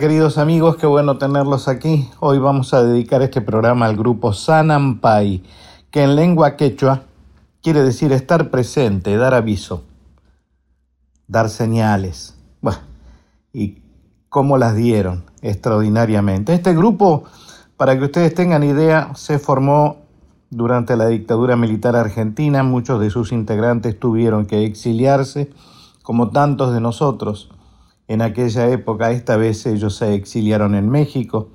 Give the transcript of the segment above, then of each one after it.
Queridos amigos, qué bueno tenerlos aquí. Hoy vamos a dedicar este programa al grupo Sanampai, que en lengua quechua quiere decir estar presente, dar aviso, dar señales. Bueno, y cómo las dieron extraordinariamente. Este grupo, para que ustedes tengan idea, se formó durante la dictadura militar argentina. Muchos de sus integrantes tuvieron que exiliarse, como tantos de nosotros en aquella época, esta vez ellos se exiliaron en México,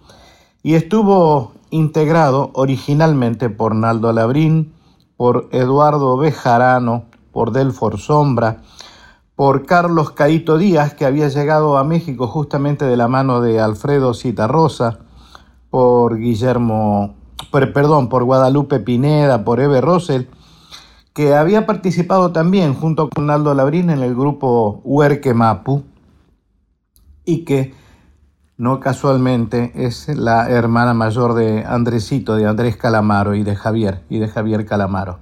y estuvo integrado originalmente por Naldo Labrín, por Eduardo Bejarano, por Delfor Sombra, por Carlos Caito Díaz, que había llegado a México justamente de la mano de Alfredo Citarrosa, por Guillermo, perdón, por Guadalupe Pineda, por Eve Rosel, que había participado también junto con Naldo Labrín en el grupo Huerque Mapu, y que no casualmente es la hermana mayor de Andresito, de Andrés Calamaro y de Javier, y de Javier Calamaro.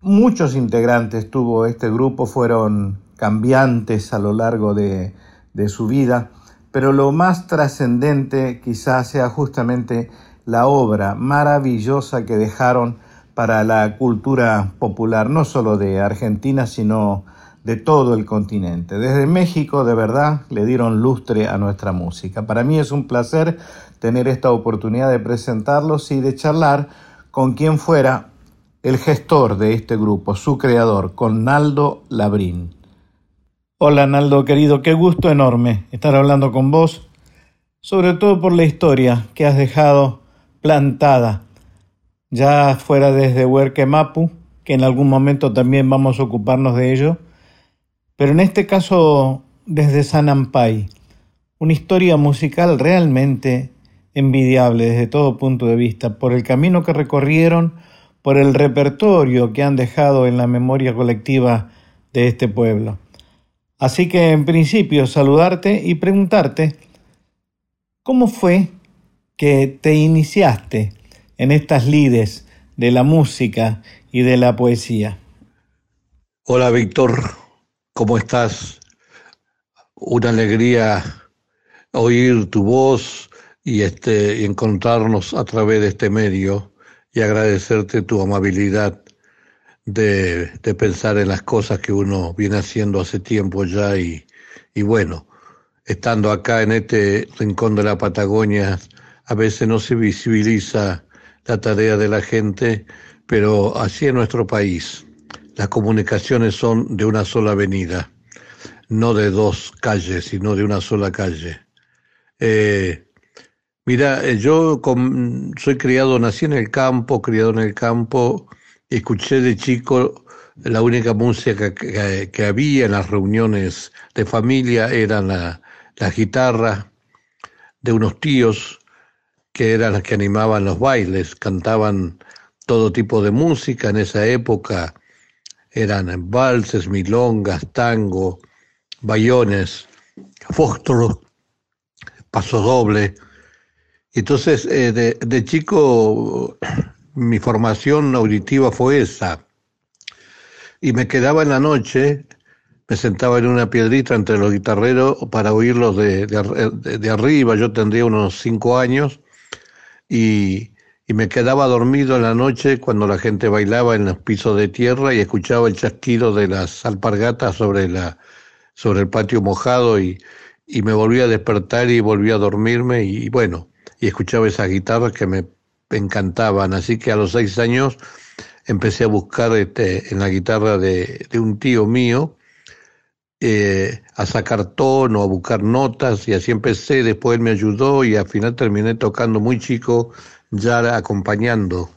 Muchos integrantes tuvo este grupo, fueron cambiantes a lo largo de, de su vida, pero lo más trascendente quizás sea justamente la obra maravillosa que dejaron para la cultura popular, no solo de Argentina, sino de todo el continente. Desde México, de verdad, le dieron lustre a nuestra música. Para mí es un placer tener esta oportunidad de presentarlos y de charlar con quien fuera el gestor de este grupo, su creador, con Naldo Labrín. Hola Naldo, querido, qué gusto enorme estar hablando con vos, sobre todo por la historia que has dejado plantada, ya fuera desde Huerque Mapu, que en algún momento también vamos a ocuparnos de ello, pero en este caso desde Sanampay, una historia musical realmente envidiable desde todo punto de vista, por el camino que recorrieron, por el repertorio que han dejado en la memoria colectiva de este pueblo. Así que en principio saludarte y preguntarte, ¿cómo fue que te iniciaste en estas lides de la música y de la poesía? Hola Víctor, ¿Cómo estás? Una alegría oír tu voz y, este, encontrarnos a través de este medio y agradecerte tu amabilidad de, pensar en las cosas que uno viene haciendo hace tiempo ya y, y bueno, estando acá en este rincón de la Patagonia, a veces no se visibiliza la tarea de la gente, pero así es nuestro país las comunicaciones son de una sola avenida, no de dos calles, sino de una sola calle. Eh, mira, eh, yo soy criado, nací en el campo, criado en el campo, escuché de chico la única música que, había en las reuniones de familia era la, la guitarra de unos tíos que eran las que animaban los bailes, cantaban todo tipo de música en esa época, eran valses, milongas, tango, bayones, fósforo, paso doble. Entonces, eh, de, chico, mi formación auditiva fue esa. Y me quedaba en la noche, me sentaba en una piedrita entre los guitarreros para oírlos de, de arriba. Yo tendría unos cinco años y y me quedaba dormido en la noche cuando la gente bailaba en los pisos de tierra y escuchaba el chasquido de las alpargatas sobre, la, sobre el patio mojado y, y me volvía a despertar y volvía a dormirme y, bueno, y escuchaba esas guitarras que me encantaban. Así que a los seis años empecé a buscar este, en la guitarra de, de un tío mío eh, a sacar tono, a buscar notas y así empecé. Después él me ayudó y al final terminé tocando muy chico ya acompañando.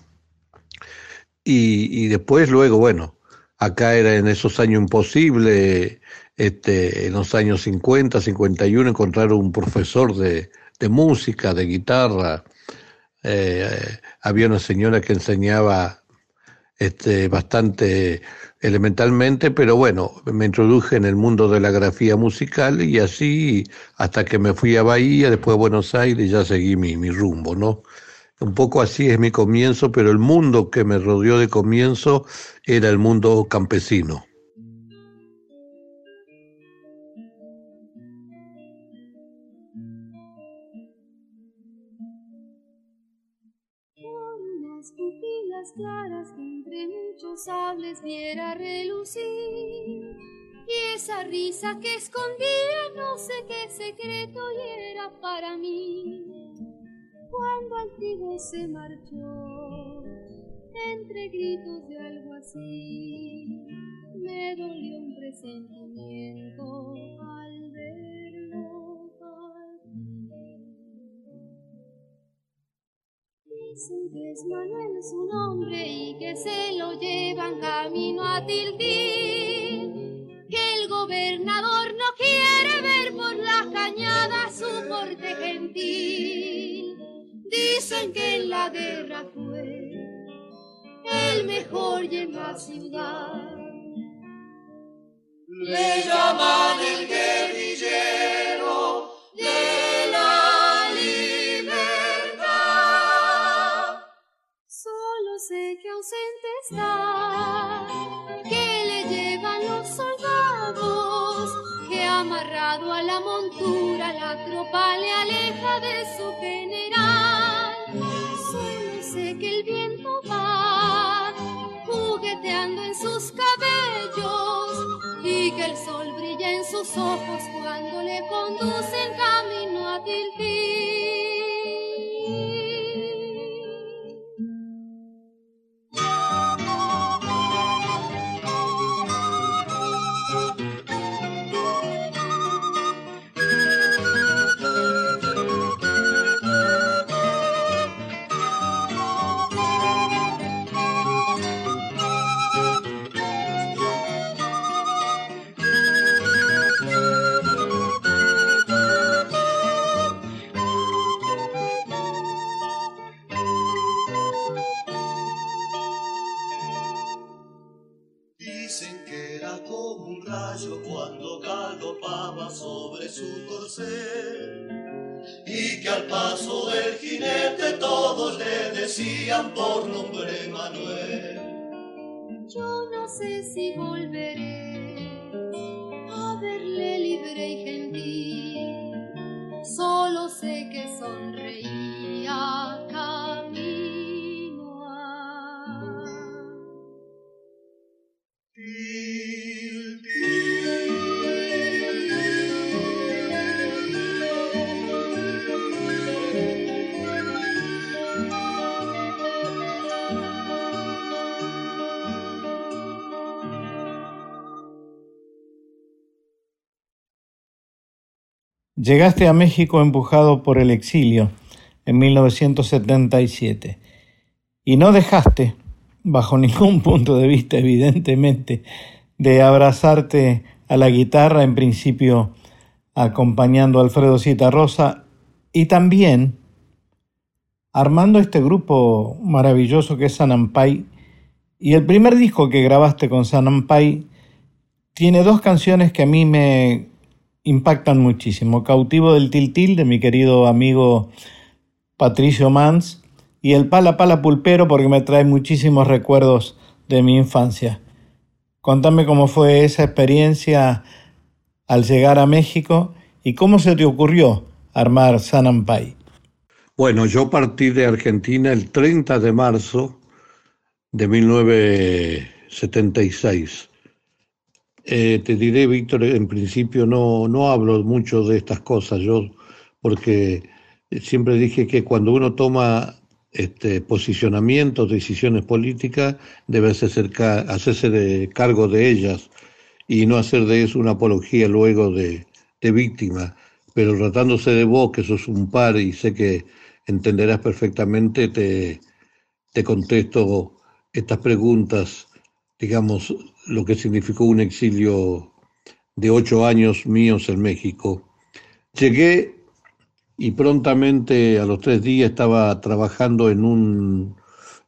Y, después, luego, bueno, acá era en esos años imposible este, en los años 50, 51, encontrar un profesor de, música, de guitarra. Eh, había una señora que enseñaba este, bastante elementalmente, pero bueno, me introduje en el mundo de la grafía musical y así hasta que me fui a Bahía, después a Buenos Aires, ya seguí mi, mi rumbo, ¿no? Un poco así es mi comienzo, pero el mundo que me rodeó de comienzo era el mundo campesino. claras entre muchos sables viera relucir. Y esa risa que escondía no sé qué secreto y era para mí. Cuando antiguo se marchó, entre gritos de algo así, me dolió un presentimiento al verlo Dicen que es Manuel su nombre y que se lo llevan camino a Tiltil. Que el gobernador no quiere ver por las cañadas su porte gentil. Dicen que en la guerra fue el mejor y en la ciudad. Le llaman el guerrillero de la libertad. Solo sé que ausente está, que le llevan los soldados, que amarrado a la montura la tropa le aleja de su general. En sus cabellos y que el sol brilla en sus ojos cuando le conducen camino a Tiltil. Llegaste a México empujado por el exilio en 1977 y no dejaste, bajo ningún punto de vista evidentemente, de abrazarte a la guitarra, en principio acompañando a Alfredo Rosa y también armando este grupo maravilloso que es Sanampay. Y el primer disco que grabaste con Sanampay tiene dos canciones que a mí me impactan muchísimo. Cautivo del Tiltil de mi querido amigo Patricio Mans y el Pala Pala Pulpero porque me trae muchísimos recuerdos de mi infancia. Contame cómo fue esa experiencia al llegar a México y cómo se te ocurrió armar Sanampay. Bueno, yo partí de Argentina el 30 de marzo de 1976 eh, te diré, Víctor, en principio no, no hablo mucho de estas cosas, yo, porque siempre dije que cuando uno toma este, posicionamientos, decisiones políticas, debe hacerse, hacerse de cargo de ellas y no hacer de eso una apología luego de, de víctima. Pero tratándose de vos, que sos un par y sé que entenderás perfectamente, te, te contesto estas preguntas, digamos, lo que significó un exilio de ocho años míos en México. Llegué y prontamente a los tres días estaba trabajando en un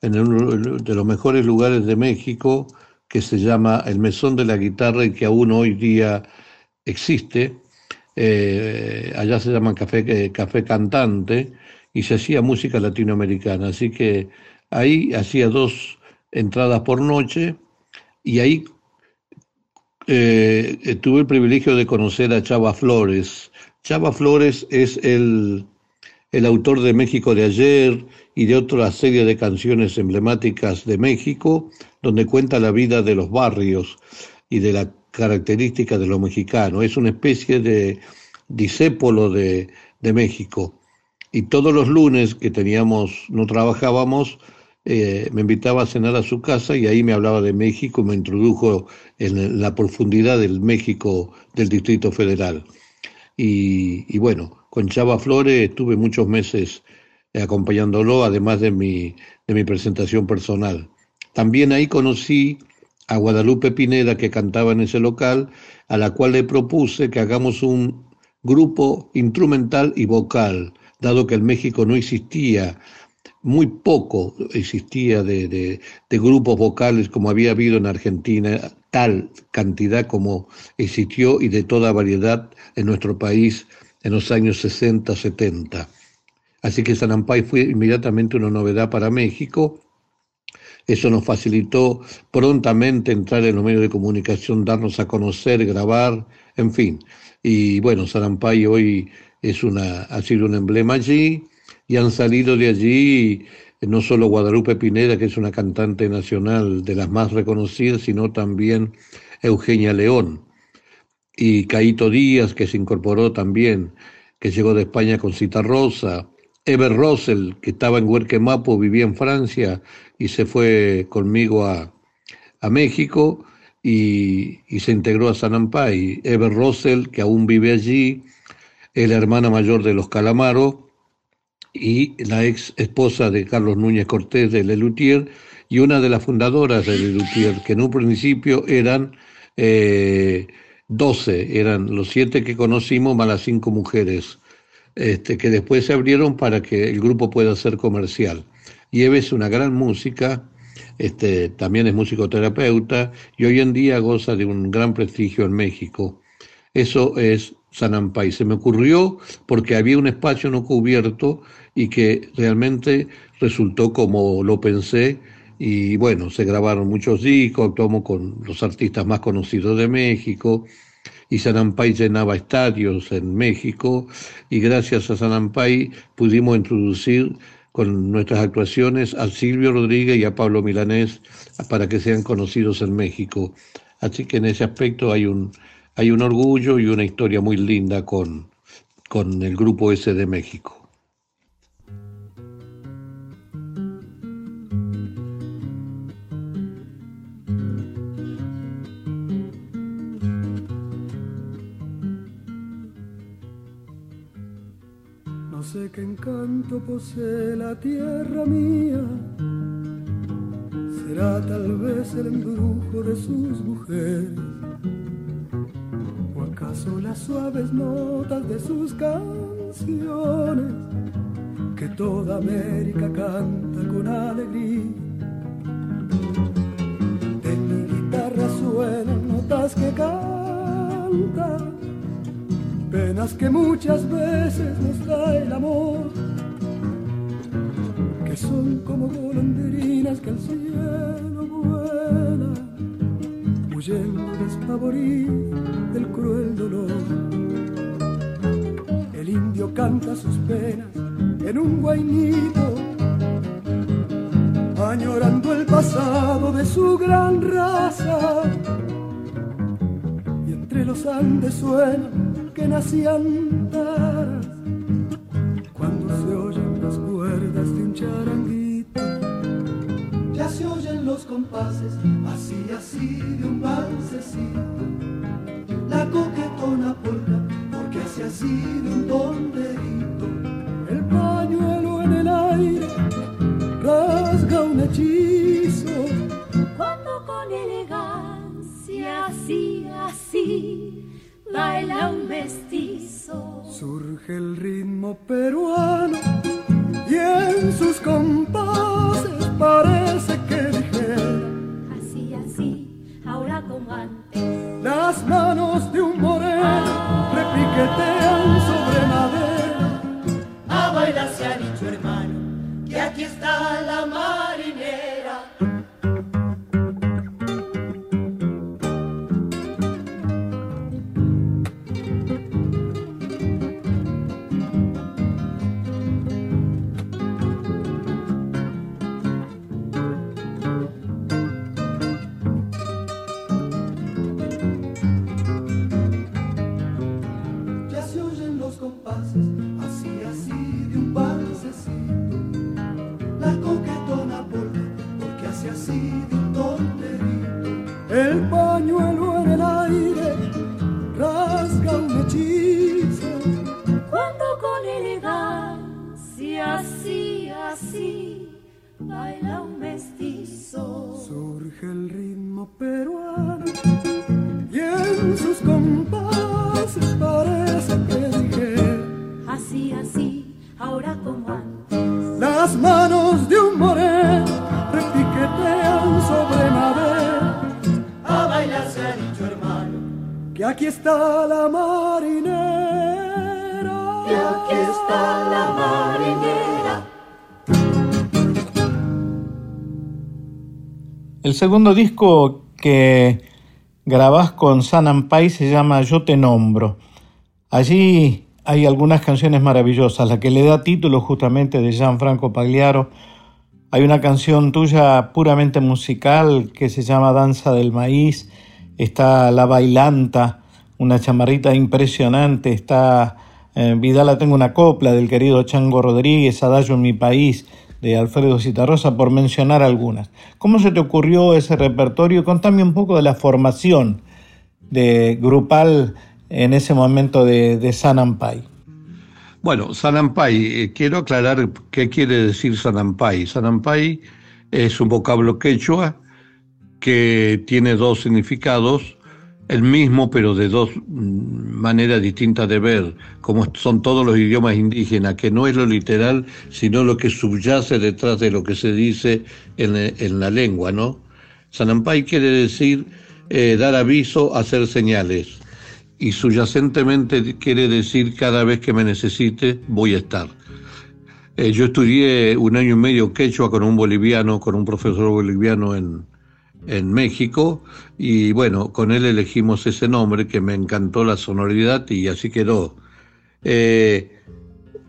en uno de los mejores lugares de México que se llama el Mesón de la Guitarra y que aún hoy día existe. Eh, allá se llama café, eh, café Cantante y se hacía música latinoamericana. Así que ahí hacía dos entradas por noche y ahí eh, tuve el privilegio de conocer a Chava Flores. Chava Flores es el, el autor de México de ayer y de otra serie de canciones emblemáticas de México, donde cuenta la vida de los barrios y de la característica de lo mexicano. Es una especie de disépolo de, de México. Y todos los lunes que teníamos, no trabajábamos, eh, me invitaba a cenar a su casa y ahí me hablaba de México, me introdujo en la profundidad del México del Distrito Federal. Y, bueno, con Chava Flores estuve muchos meses acompañándolo, además de mi, de mi presentación personal. También ahí conocí a Guadalupe Pineda, que cantaba en ese local, a la cual le propuse que hagamos un grupo instrumental y vocal, dado que en México no existía, muy poco existía de, grupos vocales como había habido en Argentina, tal cantidad como existió y de toda variedad en nuestro país en los años 60, 70. Así que Sanampay fue inmediatamente una novedad para México. Eso nos facilitó prontamente entrar en los medios de comunicación, darnos a conocer, grabar, en fin. Y bueno, Sanampay hoy es una, ha sido un emblema allí y han salido de allí no solo Guadalupe Pineda, que es una cantante nacional de las más reconocidas, sino también Eugenia León y Caito Díaz, que se incorporó también, que llegó de España con Cita Rosa, Ever Russell, que estaba en Huerquemapo, vivía en Francia y se fue conmigo a, México y, se integró a San Ampay. Ever Russell, que aún vive allí, es la hermana mayor de los Calamaro y la ex esposa de Carlos Núñez Cortés de Lelutier y una de las fundadoras de Lelutier, que en un principio eran eh, 12, eran los siete que conocimos más las cinco mujeres este, que después se abrieron para que el grupo pueda ser comercial. Y Eve es una gran música, este, también es musicoterapeuta y hoy en día goza de un gran prestigio en México. Eso es Sanampay. Se me ocurrió porque había un espacio no cubierto y que realmente resultó como lo pensé. Y bueno, se grabaron muchos discos, actuamos con los artistas más conocidos de México, y Sanampay llenaba estadios en México y gracias a Sanampay pudimos introducir con nuestras actuaciones a Silvio Rodríguez y a Pablo Milanés para que sean conocidos en México. Así que en ese aspecto hay un, hay un orgullo y una historia muy linda con, con el grupo ese de México. qué encanto posee la tierra mía. Será tal vez el embrujo de sus mujeres, acaso las suaves notas de sus canciones, que toda América canta con alegría. De mi guitarra suenan notas que cantan penas que muchas veces nos da el amor, que son como golondrinas que al cielo vuelan, huyendo despavorido del cruel dolor. El indio canta sus penas en un guainito, añorando el pasado de su gran raza. Y entre los Andes suenan que nacían taras cuando se oyen las cuerdas de un charanguito. Ya se oyen los compases, así, así segundo disco que grabás con San Ampay se llama Yo te nombro. Allí hay algunas canciones maravillosas, la que le da título justamente de Gianfranco Pagliaro. Hay una canción tuya puramente musical que se llama Danza del Maíz. Está La Bailanta, una chamarrita impresionante. Está eh, Vidala Tengo una copla del querido Chango Rodríguez, Adagio en mi país de Alfredo Citarrosa, por mencionar algunas. ¿Cómo se te ocurrió ese repertorio? Contame un poco de la formación de grupal en ese momento de, de San Ampay. Bueno, Sanampay, eh, quiero aclarar qué quiere decir Sanampay. Sanampay es un vocablo quechua que tiene dos significados, el mismo pero de dos mm, maneras distintas de ver, como son todos los idiomas indígenas, que no es lo literal, sino lo que subyace detrás de lo que se dice en, en la lengua, ¿no? Sanampay quiere decir eh, dar aviso, hacer señales y subyacentemente quiere decir cada vez que me necesite voy a estar. Eh, yo estudié un año y medio quechua con un boliviano, con un profesor boliviano en, en México y bueno, con él elegimos ese nombre que me encantó la sonoridad y así quedó. Eh,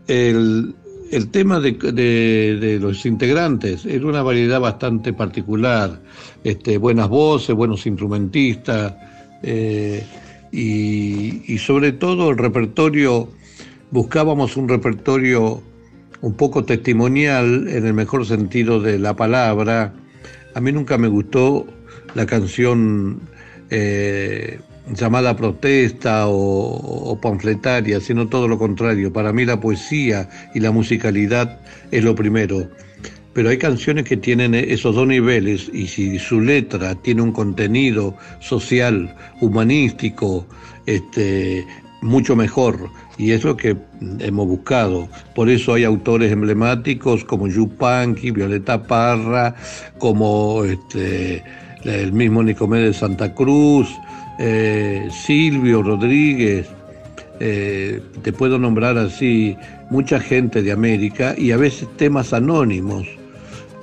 el, el tema de, de- los integrantes era una variedad bastante particular, este, buenas voces, buenos instrumentistas eh, y, y sobre todo el repertorio, buscábamos un repertorio un poco testimonial en el mejor sentido de la palabra. A mí nunca me gustó la canción eh, llamada protesta o, panfletaria, sino todo lo contrario. Para mí la poesía y la musicalidad es lo primero. Pero hay canciones que tienen esos dos niveles y si su letra tiene un contenido social, humanístico, este, mucho mejor. Y es lo que hemos buscado. Por eso hay autores emblemáticos como Yupanqui, Violeta Parra, como este, el mismo Nicomé de Santa Cruz, eh, Silvio Rodríguez, eh, te puedo nombrar así mucha gente de América y a veces temas anónimos.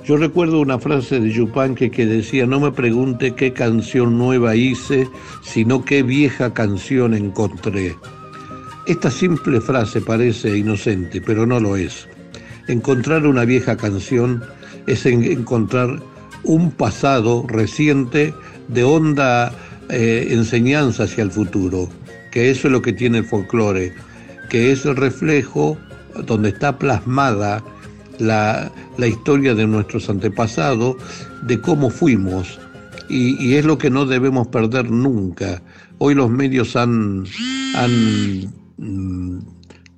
Yo recuerdo una frase de Yupanqui que decía, no me pregunte qué canción nueva hice, sino qué vieja canción encontré. Esta simple frase parece inocente, pero no lo es. Encontrar una vieja canción es en- encontrar un pasado reciente de honda eh, enseñanza hacia el futuro, que eso es lo que tiene el folclore, que es el reflejo donde está plasmada la, historia de nuestros antepasados, de cómo fuimos, y, es lo que no debemos perder nunca. Hoy los medios han mm,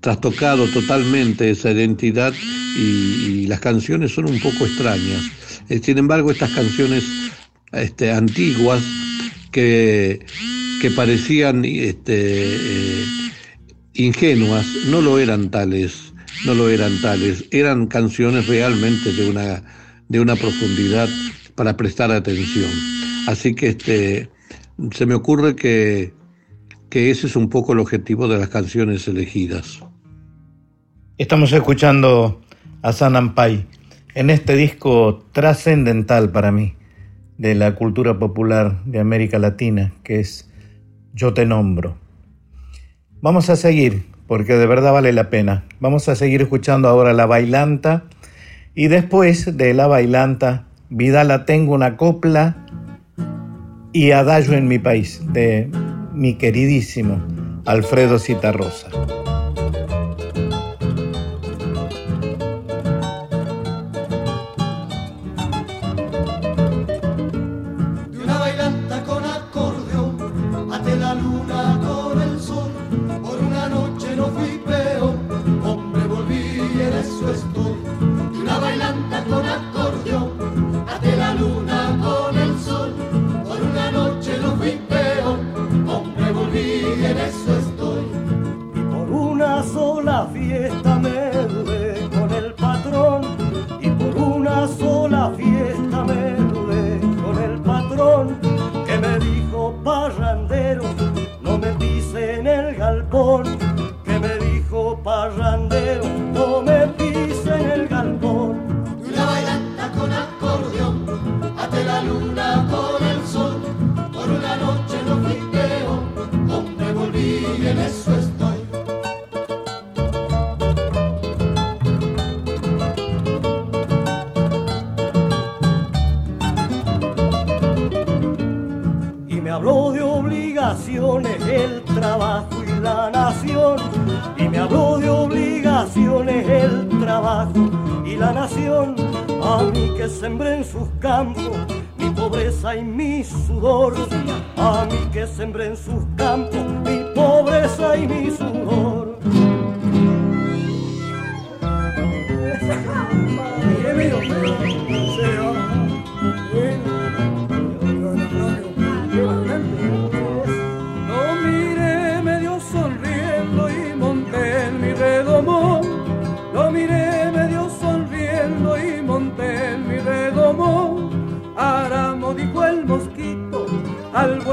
trastocado totalmente esa identidad y, las canciones son un poco extrañas. Eh, Sin embargo, estas canciones este, antiguas que que parecían este, eh, ingenuas, no lo eran tales, no lo eran tales, eran canciones realmente de una, de una profundidad para prestar atención. Así que este, se me ocurre que, que ese es un poco el objetivo de las canciones elegidas. Estamos escuchando a San Pai en este disco trascendental para mí de la cultura popular de América Latina, que es Yo te nombro. Vamos a seguir, porque de verdad vale la pena. Vamos a seguir escuchando ahora La Bailanta y después de La Bailanta, Vidala Tengo una copla y Adagio en mi país, de mi queridísimo Alfredo Citarrosa.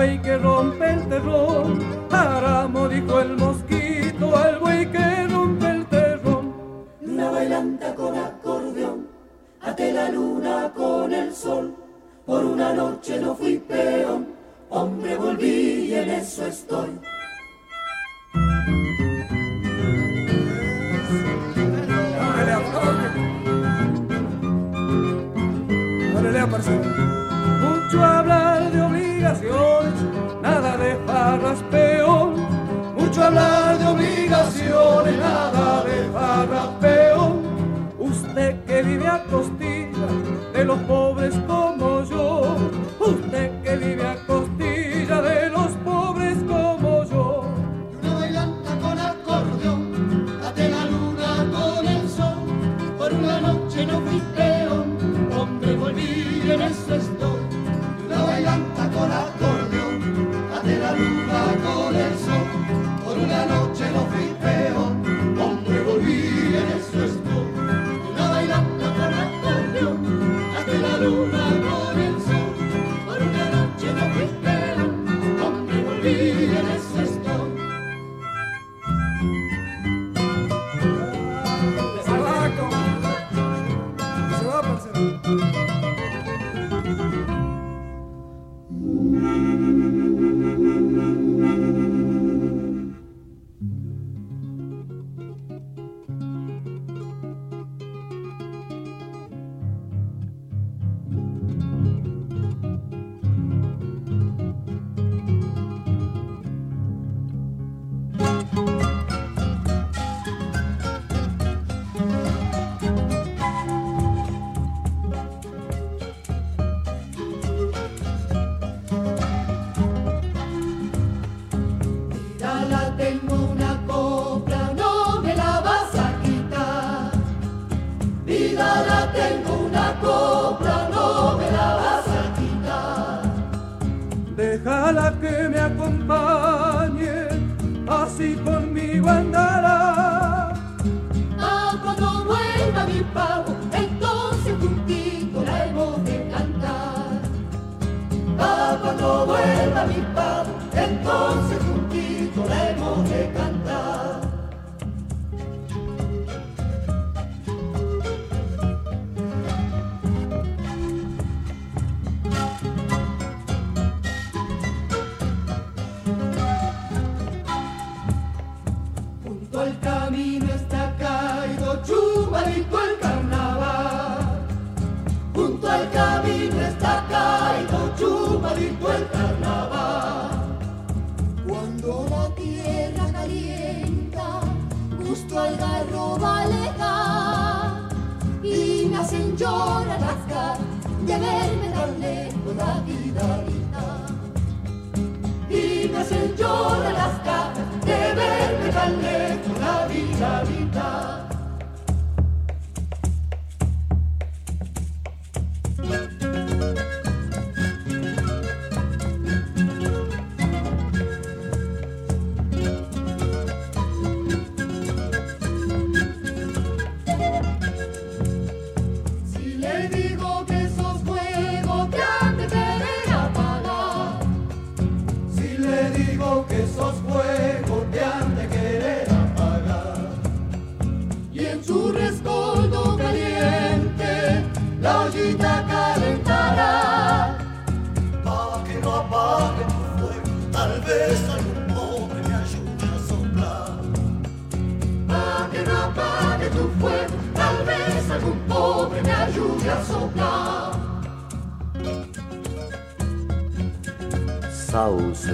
buey que rompe el terrón. Aramo, dijo el mosquito, al buey que rompe el terrón. Luna bailanta con acordeón, ate la luna con el sol. Por una noche no fui peón, hombre volví y en eso estoy. Mucho hablar de obligación. sabe nada de farrapeo. Usted que vive a costillas de los pobres como yo. Usted que vive a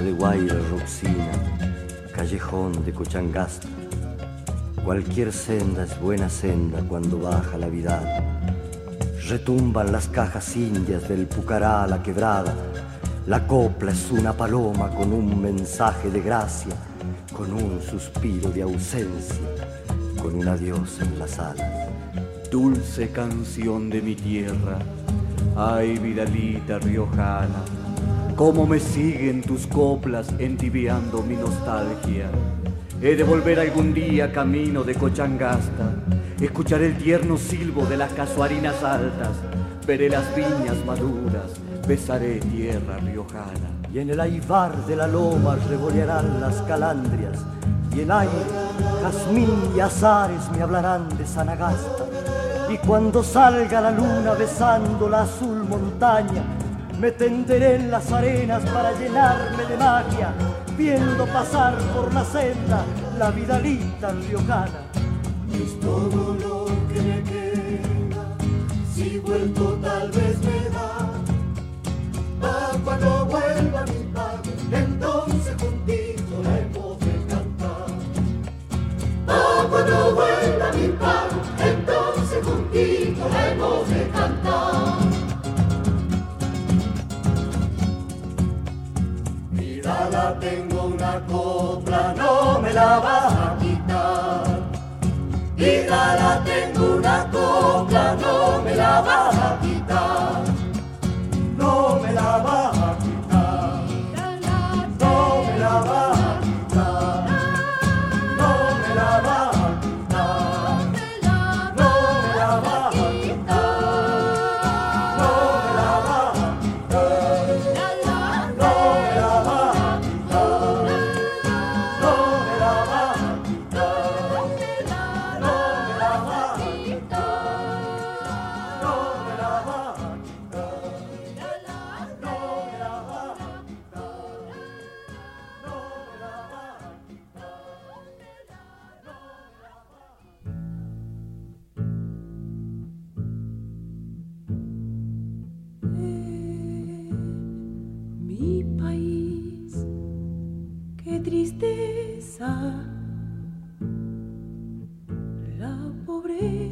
de Guaira Roxina, callejón de Cochangasta. Cualquier senda es buena senda cuando baja la vida. Retumban las cajas indias del Pucará a la quebrada. La copla es una paloma con un mensaje de gracia, con un suspiro de ausencia, con un adiós en las alas. Dulce canción de mi tierra, ay Vidalita riojana, cómo me siguen tus coplas entibiando mi nostalgia. He de volver algún día camino de Cochangasta, escuchar el tierno silbo de las casuarinas altas, veré las viñas maduras, besaré tierra riojana. Y en el aivar de la loma revolearán las calandrias, y en aire, jazmín y azares me hablarán de Sanagasta y cuando salga la luna besando la azul montaña, me tenderé en las arenas para llenarme de magia, viendo pasar por la senda la vidalita riojana. Es todo lo que me queda, si vuelto tal vez me da, pa' cuando vuelva mi padre, entonces juntito la hemos de cantar. Pa' cuando vuelva mi padre, entonces juntito la hemos de cantar. Mira, tengo una copla, no me la vas a quitar. Mira, la tengo una copla, no me la vas a quitar. No me la vas a quitar. No me la vas a quitar.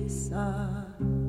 I saw.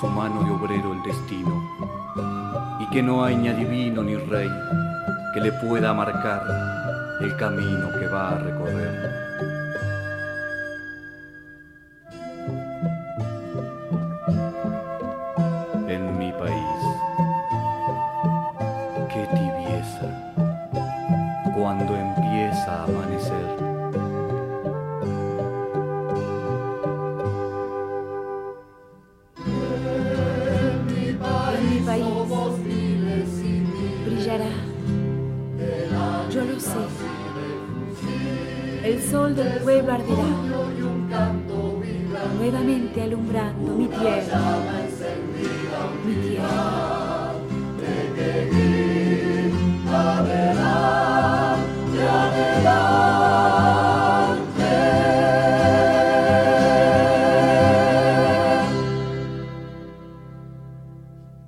su mano de obrero el destino, y que no hay ni adivino ni rey que le pueda marcar el camino que va a recorrer.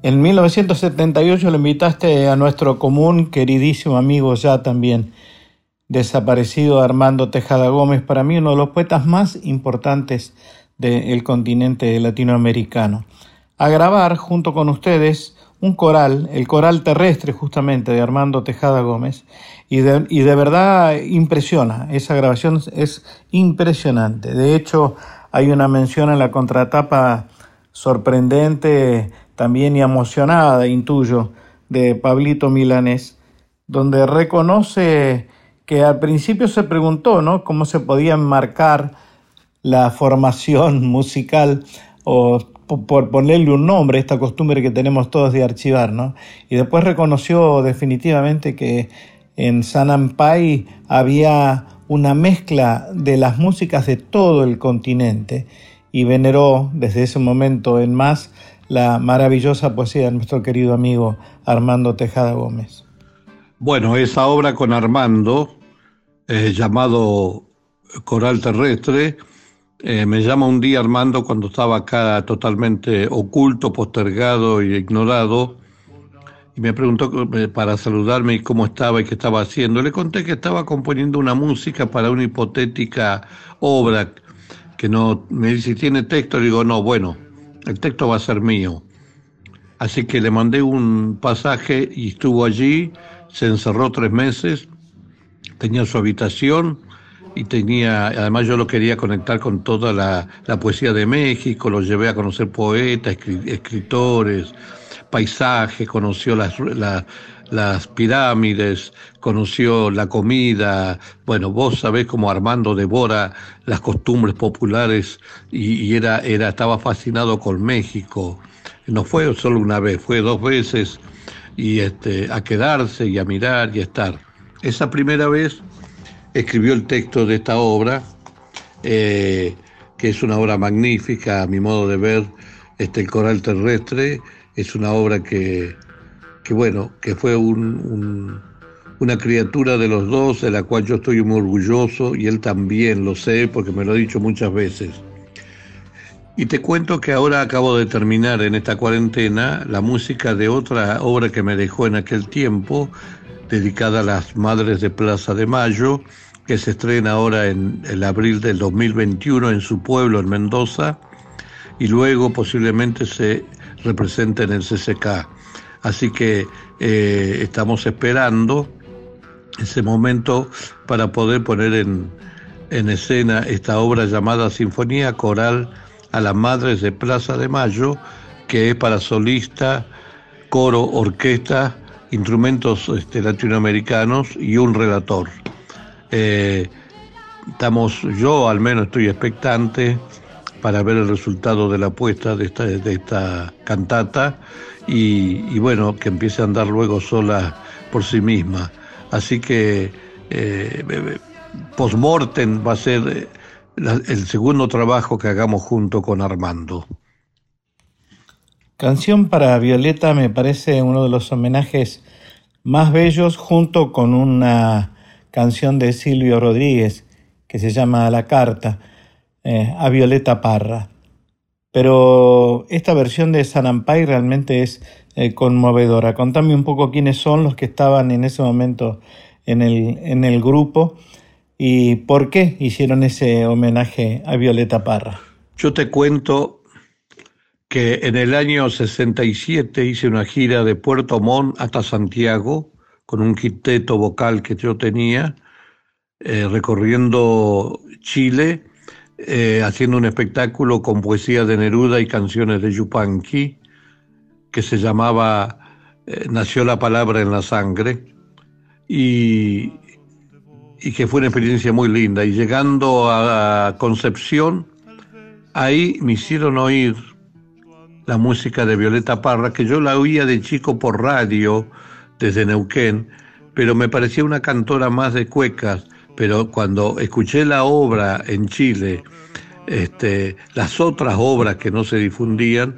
En 1978 lo invitaste a nuestro común, queridísimo amigo ya también desaparecido Armando Tejada Gómez, para mí uno de los poetas más importantes del continente latinoamericano, a grabar junto con ustedes un coral, el coral terrestre justamente de Armando Tejada Gómez, y de, y de verdad impresiona, esa grabación es impresionante. De hecho, hay una mención en la contratapa sorprendente, también y emocionada, intuyo, de Pablito Milanés, donde reconoce que al principio se preguntó ¿no? cómo se podía enmarcar la formación musical o por ponerle un nombre, esta costumbre que tenemos todos de archivar, ¿no? Y después reconoció definitivamente que en San Ampay había una mezcla de las músicas de todo el continente y veneró desde ese momento en más la maravillosa poesía de nuestro querido amigo Armando Tejada Gómez. Bueno, esa obra con Armando, eh, llamado Coral Terrestre, eh, me llama un día Armando cuando estaba acá totalmente oculto, postergado y ignorado, y me preguntó eh, para saludarme cómo estaba y qué estaba haciendo. Le conté que estaba componiendo una música para una hipotética obra que no me dice, ¿tiene texto? Le digo, no, bueno, el texto va a ser mío. Así que le mandé un pasaje y estuvo allí, se encerró tres meses, tenía su habitación y tenía, además yo lo quería conectar con toda la, poesía de México, lo llevé a conocer poetas, escritores, paisajes, conoció las, las pirámides, conoció la comida, bueno, vos sabés cómo Armando devora las costumbres populares y, era, era, estaba fascinado con México. No fue solo una vez, fue dos veces y este, a quedarse y a mirar y a estar. Esa primera vez escribió el texto de esta obra, eh, que es una obra magnífica a mi modo de ver, este, el coral terrestre, es una obra que, que bueno, que fue una criatura de los dos, de la cual yo estoy muy orgulloso y él también, lo sé, porque me lo ha dicho muchas veces. Y te cuento que ahora acabo de terminar en esta cuarentena la música de otra obra que me dejó en aquel tiempo, dedicada a las Madres de Plaza de Mayo, que se estrena ahora en el abril del 2021 en su pueblo, en Mendoza, y luego posiblemente se represente en el CCK. Así que eh, estamos esperando ese momento para poder poner en, en escena esta obra llamada Sinfonía Coral a las Madres de Plaza de Mayo, que es para solista, coro, orquesta instrumentos este, latinoamericanos y un relator. Eh, estamos, yo al menos estoy expectante para ver el resultado de la apuesta de esta, de esta cantata y, bueno, que empiece a andar luego sola por sí misma. Así que eh, Postmortem va a ser eh, el segundo trabajo que hagamos junto con Armando. Canción para Violeta me parece uno de los homenajes más bellos junto con una canción de Silvio Rodríguez que se llama La Carta eh, a Violeta Parra. Pero esta versión de Sanampay realmente es eh, conmovedora. Contame un poco quiénes son los que estaban en ese momento en el, en el grupo y por qué hicieron ese homenaje a Violeta Parra. Yo te cuento que en el año 67 hice una gira de Puerto Montt hasta Santiago con un quinteto vocal que yo tenía, eh, recorriendo Chile, eh, haciendo un espectáculo con poesía de Neruda y canciones de Yupanqui, que se llamaba eh, Nació la palabra en la sangre, y, y que fue una experiencia muy linda. Y llegando a Concepción, ahí me hicieron oír la música de Violeta Parra, que yo la oía de chico por radio desde Neuquén, pero me parecía una cantora más de cuecas, pero cuando escuché la obra en Chile, este, las otras obras que no se difundían,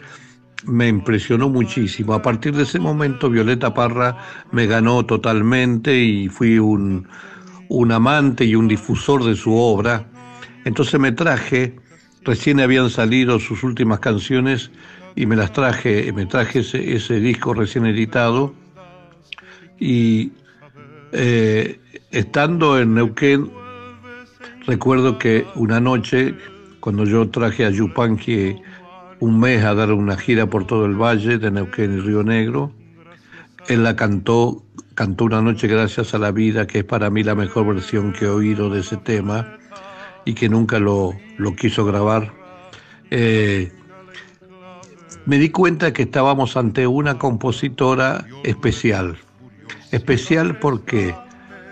me impresionó muchísimo. A partir de ese momento Violeta Parra me ganó totalmente y fui un, un amante y un difusor de su obra. Entonces me traje, recién habían salido sus últimas canciones y me las traje, me traje ese, disco recién editado y eh, estando en Neuquén, recuerdo que una noche, cuando yo traje a Yupanqui un mes a dar una gira por todo el valle de Neuquén y Río Negro. Él la cantó, cantó una noche gracias a la vida, que es para mí la mejor versión que he oído de ese tema y que nunca lo, lo quiso grabar. Eh, me di cuenta que estábamos ante una compositora especial. Especial porque,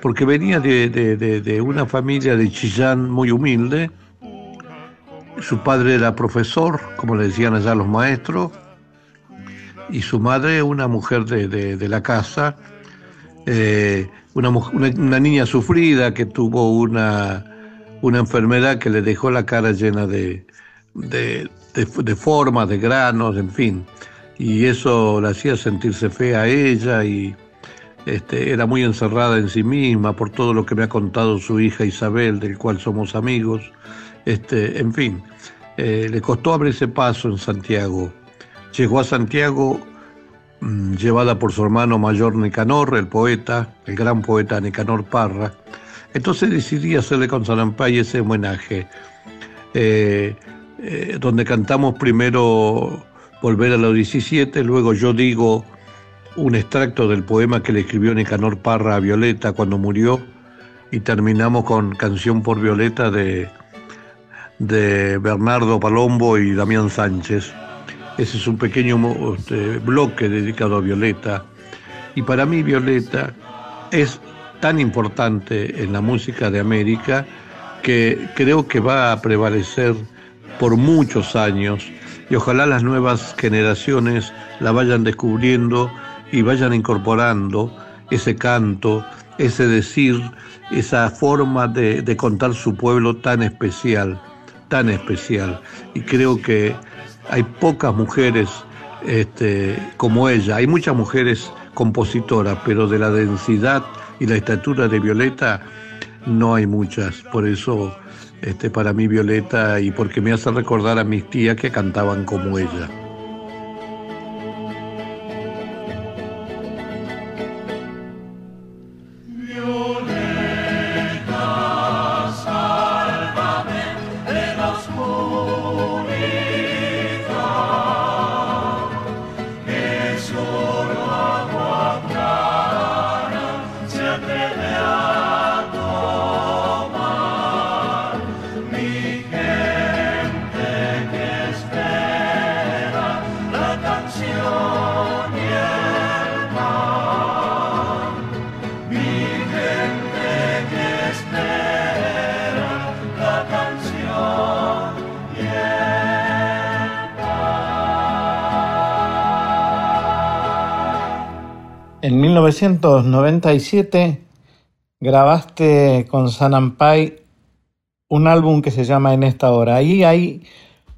porque venía de, de una familia de Chillán muy humilde, su padre era profesor, como le decían allá los maestros, y su madre una mujer de, la casa, eh, una, una, niña sufrida que tuvo una, una, enfermedad que le dejó la cara llena de, de, formas, de granos, en fin. Y eso la hacía sentirse fea a ella y este, era muy encerrada en sí misma por todo lo que me ha contado su hija Isabel, del cual somos amigos. Este, en fin, eh, le costó abrirse paso en Santiago. Llegó a Santiago mm, llevada por su hermano mayor Nicanor, el poeta, el gran poeta Nicanor Parra. Entonces decidí hacerle con Sanampay ese homenaje, eh, eh, donde cantamos primero Volver a los 17, luego yo digo un extracto del poema que le escribió Nicanor Parra a Violeta cuando murió y terminamos con Canción por Violeta de de Bernardo Palombo y Damián Sánchez. Ese es un pequeño este, bloque dedicado a Violeta. Y para mí Violeta es tan importante en la música de América que creo que va a prevalecer por muchos años y ojalá las nuevas generaciones la vayan descubriendo y vayan incorporando ese canto, ese decir, esa forma de, de contar su pueblo tan especial tan especial y creo que hay pocas mujeres este, como ella. Hay muchas mujeres compositoras, pero de la densidad y la estatura de Violeta no hay muchas. Por eso, este, para mí Violeta y porque me hace recordar a mis tías que cantaban como ella. 1997 grabaste con Sanampai un álbum que se llama En esta hora. Ahí hay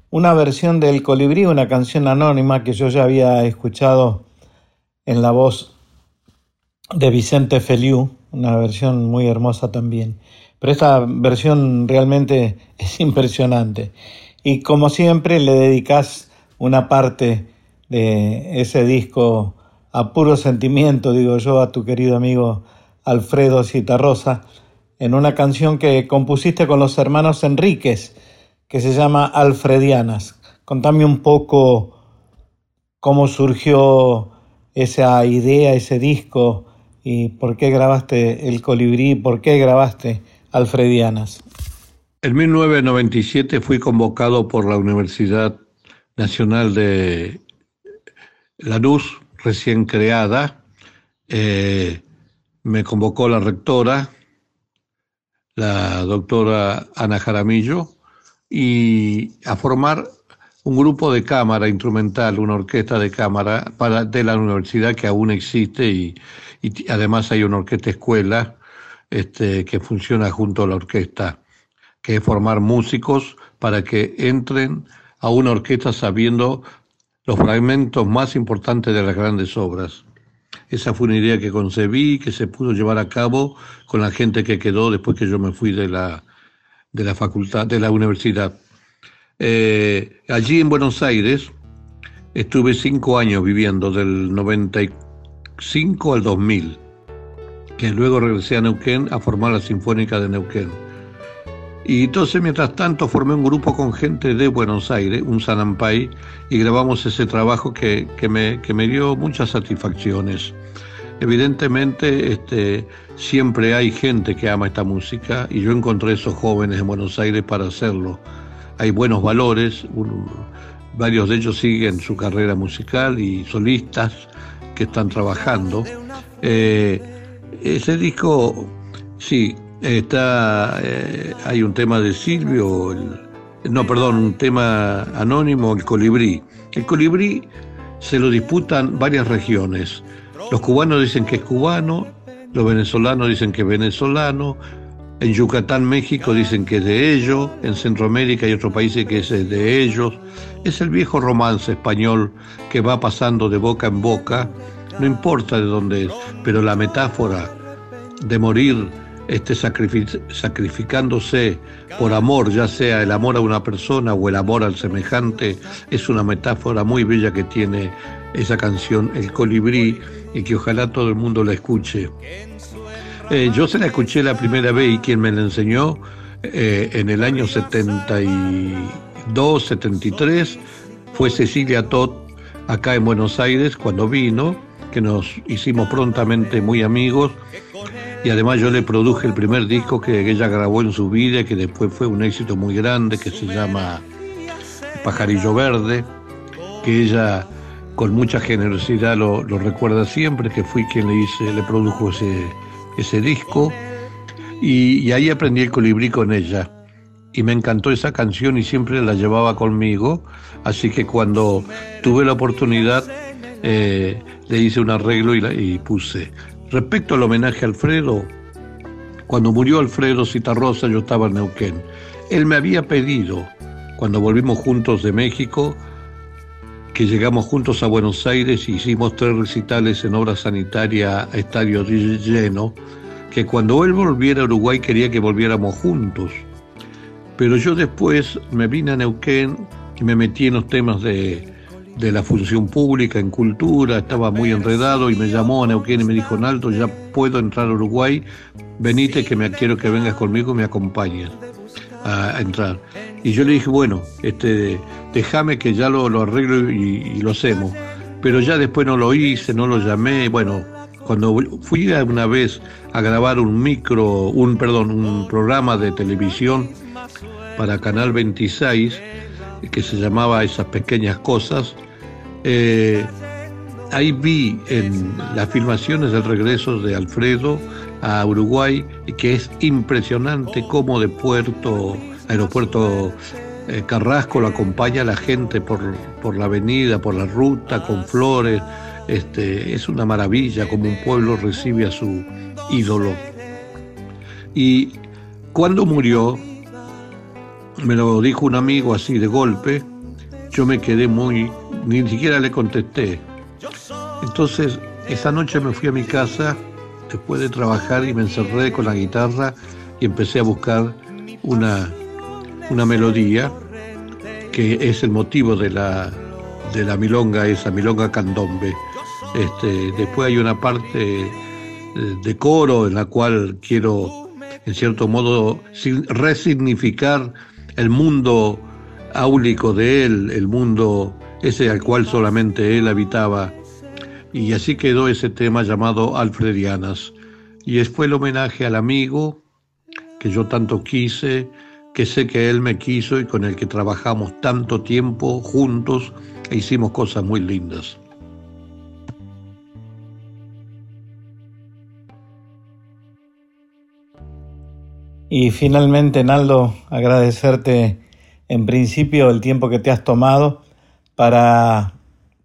una versión del Colibrí, una canción anónima que yo ya había escuchado en la voz de Vicente Feliu, una versión muy hermosa también. Pero esta versión realmente es impresionante. Y como siempre le dedicas una parte de ese disco a puro sentimiento, digo yo, a tu querido amigo Alfredo Citarrosa, en una canción que compusiste con los hermanos Enríquez, que se llama Alfredianas. Contame un poco cómo surgió esa idea, ese disco, y por qué grabaste El Colibrí, por qué grabaste Alfredianas. En 1997 fui convocado por la Universidad Nacional de Lanús recién creada, eh, me convocó la rectora, la doctora Ana Jaramillo, y a formar un grupo de cámara instrumental, una orquesta de cámara para, de la universidad que aún existe y, además hay una orquesta escuela este, que funciona junto a la orquesta, que es formar músicos para que entren a una orquesta sabiendo los fragmentos más importantes de las grandes obras. Esa fue una idea que concebí, que se pudo llevar a cabo con la gente que quedó después que yo me fui de la, de la facultad, de la universidad. Eh, allí en Buenos Aires estuve cinco años viviendo, del 95 al 2000, que luego regresé a Neuquén a formar la Sinfónica de Neuquén. Y entonces, mientras tanto, formé un grupo con gente de Buenos Aires, un Sanampay, y grabamos ese trabajo que, me, que me dio muchas satisfacciones. Evidentemente, este, siempre hay gente que ama esta música y yo encontré esos jóvenes en Buenos Aires para hacerlo. Hay buenos valores, varios de ellos siguen su carrera musical y solistas que están trabajando. Eh, ese disco, sí, está, eh, hay un tema de Silvio, no, perdón, un tema anónimo, el colibrí. El colibrí se lo disputan varias regiones. Los cubanos dicen que es cubano, los venezolanos dicen que es venezolano, en Yucatán, México dicen que es de ellos, en Centroamérica y otros países que es de ellos. Es el viejo romance español que va pasando de boca en boca, no importa de dónde es, pero la metáfora de morir este, sacrificándose por amor, ya sea el amor a una persona o el amor al semejante, es una metáfora muy bella que tiene esa canción, El colibrí, y que ojalá todo el mundo la escuche. Eh, yo se la escuché la primera vez y quien me la enseñó eh, en el año 72, 73 fue Cecilia Todd acá en Buenos Aires cuando vino, que nos hicimos prontamente muy amigos y además yo le produje el primer disco que ella grabó en su vida, que después fue un éxito muy grande, que se llama Pajarillo Verde, que ella con mucha generosidad lo, recuerda siempre, que fui quien le hice, le produjo ese, ese disco. Y, ahí aprendí el colibrí con ella. Y me encantó esa canción y siempre la llevaba conmigo. Así que cuando tuve la oportunidad, eh, le hice un arreglo y, y puse. Respecto al homenaje a Alfredo, cuando murió Alfredo Citarrosa, yo estaba en Neuquén. Él me había pedido, cuando volvimos juntos de México, que llegamos juntos a Buenos Aires y hicimos tres recitales en obra sanitaria a estadio lleno, que cuando él volviera a Uruguay quería que volviéramos juntos. Pero yo después me vine a Neuquén y me metí en los temas de, de la función pública, en cultura, estaba muy enredado y me llamó a Neuquén y me dijo, Naldo, ya puedo entrar a Uruguay, venite que me quiero que vengas conmigo y me acompañes a, entrar. Y yo le dije, bueno, este, déjame que ya lo, arreglo y, lo hacemos. Pero ya después no lo hice, no lo llamé. Bueno, cuando fui una vez a grabar un micro, un, perdón, un programa de televisión para Canal 26, que se llamaba Esas Pequeñas Cosas, eh, ahí vi en las filmaciones del regreso de Alfredo a Uruguay, que es impresionante cómo de puerto, aeropuerto eh, Carrasco lo acompaña la gente por, por la avenida, por la ruta, con flores. Este, es una maravilla como un pueblo recibe a su ídolo. Y cuando murió, me lo dijo un amigo así de golpe, yo me quedé muy, ni siquiera le contesté. Entonces, esa noche me fui a mi casa después de trabajar y me encerré con la guitarra y empecé a buscar una, una melodía que es el motivo de la, de la milonga, esa milonga candombe. Este, después hay una parte de coro en la cual quiero, en cierto modo, resignificar el mundo áulico de él, el mundo ese al cual solamente él habitaba y así quedó ese tema llamado Alfredianas. Y fue el homenaje al amigo que yo tanto quise, que sé que él me quiso y con el que trabajamos tanto tiempo juntos e hicimos cosas muy lindas. Y finalmente, Naldo, agradecerte en principio el tiempo que te has tomado para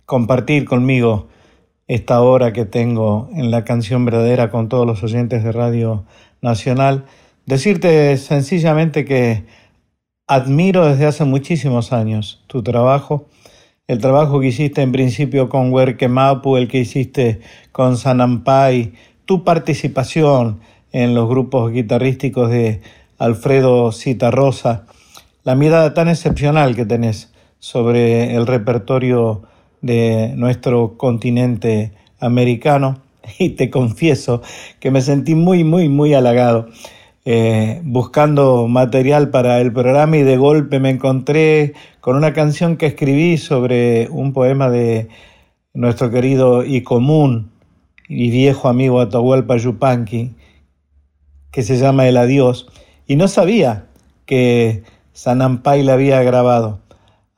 compartir conmigo esta hora que tengo en la canción verdadera con todos los oyentes de Radio Nacional. Decirte sencillamente que admiro desde hace muchísimos años tu trabajo, el trabajo que hiciste en principio con Huerque Mapu, el que hiciste con Sanampay, tu participación en los grupos guitarrísticos de Alfredo Citarrosa, la mirada tan excepcional que tenés sobre el repertorio de nuestro continente americano y te confieso que me sentí muy, muy, muy halagado eh, buscando material para el programa y de golpe me encontré con una canción que escribí sobre un poema de nuestro querido y común y viejo amigo Atahualpa Yupanqui, que se llama El Adiós, y no sabía que Sanampay la había grabado.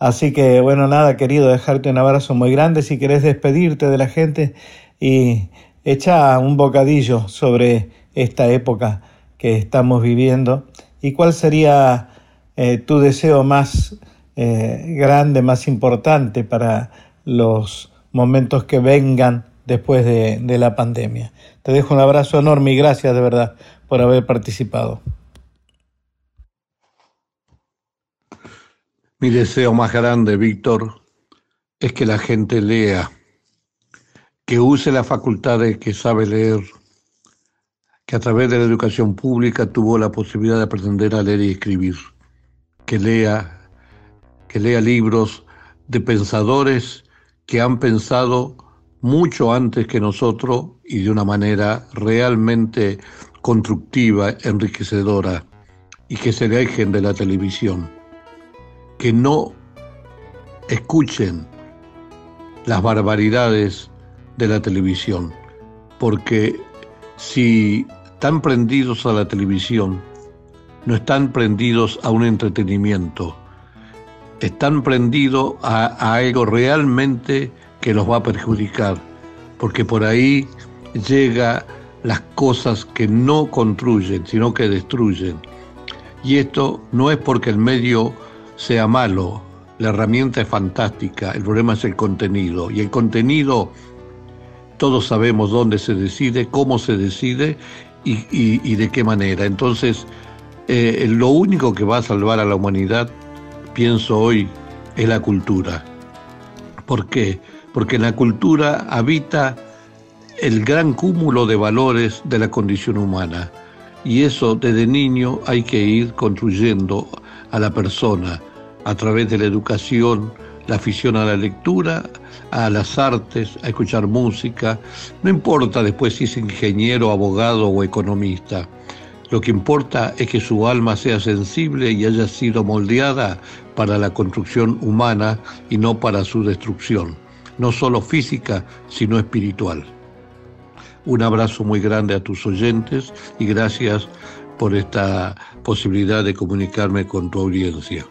Así que, bueno, nada, querido, dejarte un abrazo muy grande si querés despedirte de la gente y echa un bocadillo sobre esta época que estamos viviendo y cuál sería eh, tu deseo más eh, grande, más importante para los momentos que vengan después de, de la pandemia. Te dejo un abrazo enorme y gracias de verdad por haber participado. Mi deseo más grande, Víctor, es que la gente lea, que use la facultad de que sabe leer, que a través de la educación pública tuvo la posibilidad de aprender a leer y escribir, que lea, que lea libros de pensadores que han pensado mucho antes que nosotros y de una manera realmente constructiva, enriquecedora, y que se dejen de la televisión. Que no escuchen las barbaridades de la televisión, porque si están prendidos a la televisión, no están prendidos a un entretenimiento, están prendidos a, a algo realmente que los va a perjudicar, porque por ahí llega las cosas que no construyen, sino que destruyen. Y esto no es porque el medio sea malo, la herramienta es fantástica, el problema es el contenido. Y el contenido, todos sabemos dónde se decide, cómo se decide y, de qué manera. Entonces, eh, lo único que va a salvar a la humanidad, pienso hoy, es la cultura. ¿Por qué? Porque la cultura habita el gran cúmulo de valores de la condición humana. Y eso desde niño hay que ir construyendo a la persona a través de la educación, la afición a la lectura, a las artes, a escuchar música. No importa después si es ingeniero, abogado o economista. Lo que importa es que su alma sea sensible y haya sido moldeada para la construcción humana y no para su destrucción, no solo física, sino espiritual. Un abrazo muy grande a tus oyentes y gracias por esta posibilidad de comunicarme con tu audiencia.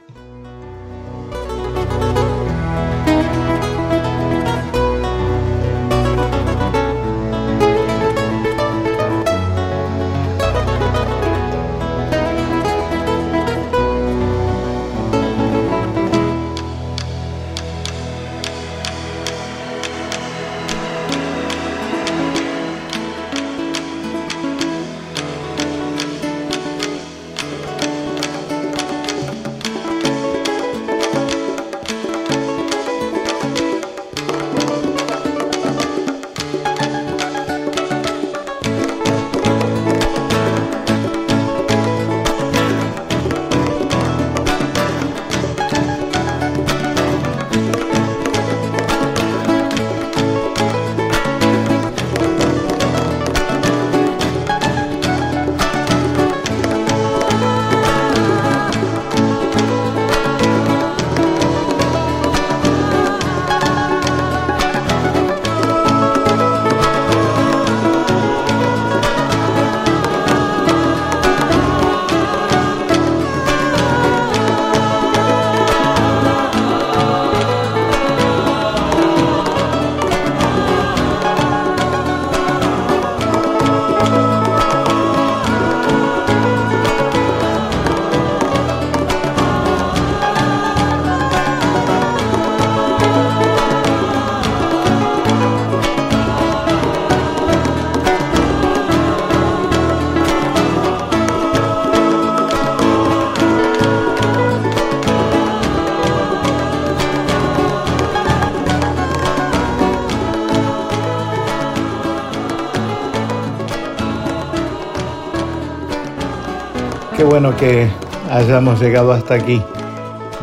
Bueno que hayamos llegado hasta aquí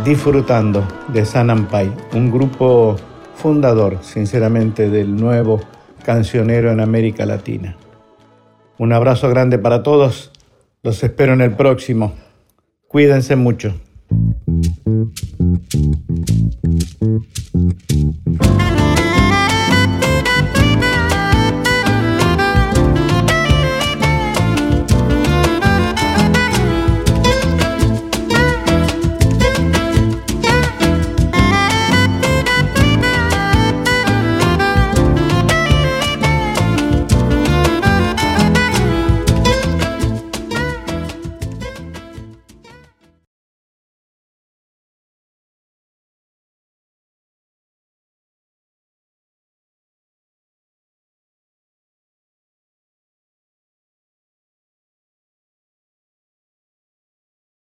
disfrutando de San Ampay, un grupo fundador, sinceramente, del nuevo cancionero en América Latina. Un abrazo grande para todos, Los espero en el próximo. Cuídense mucho.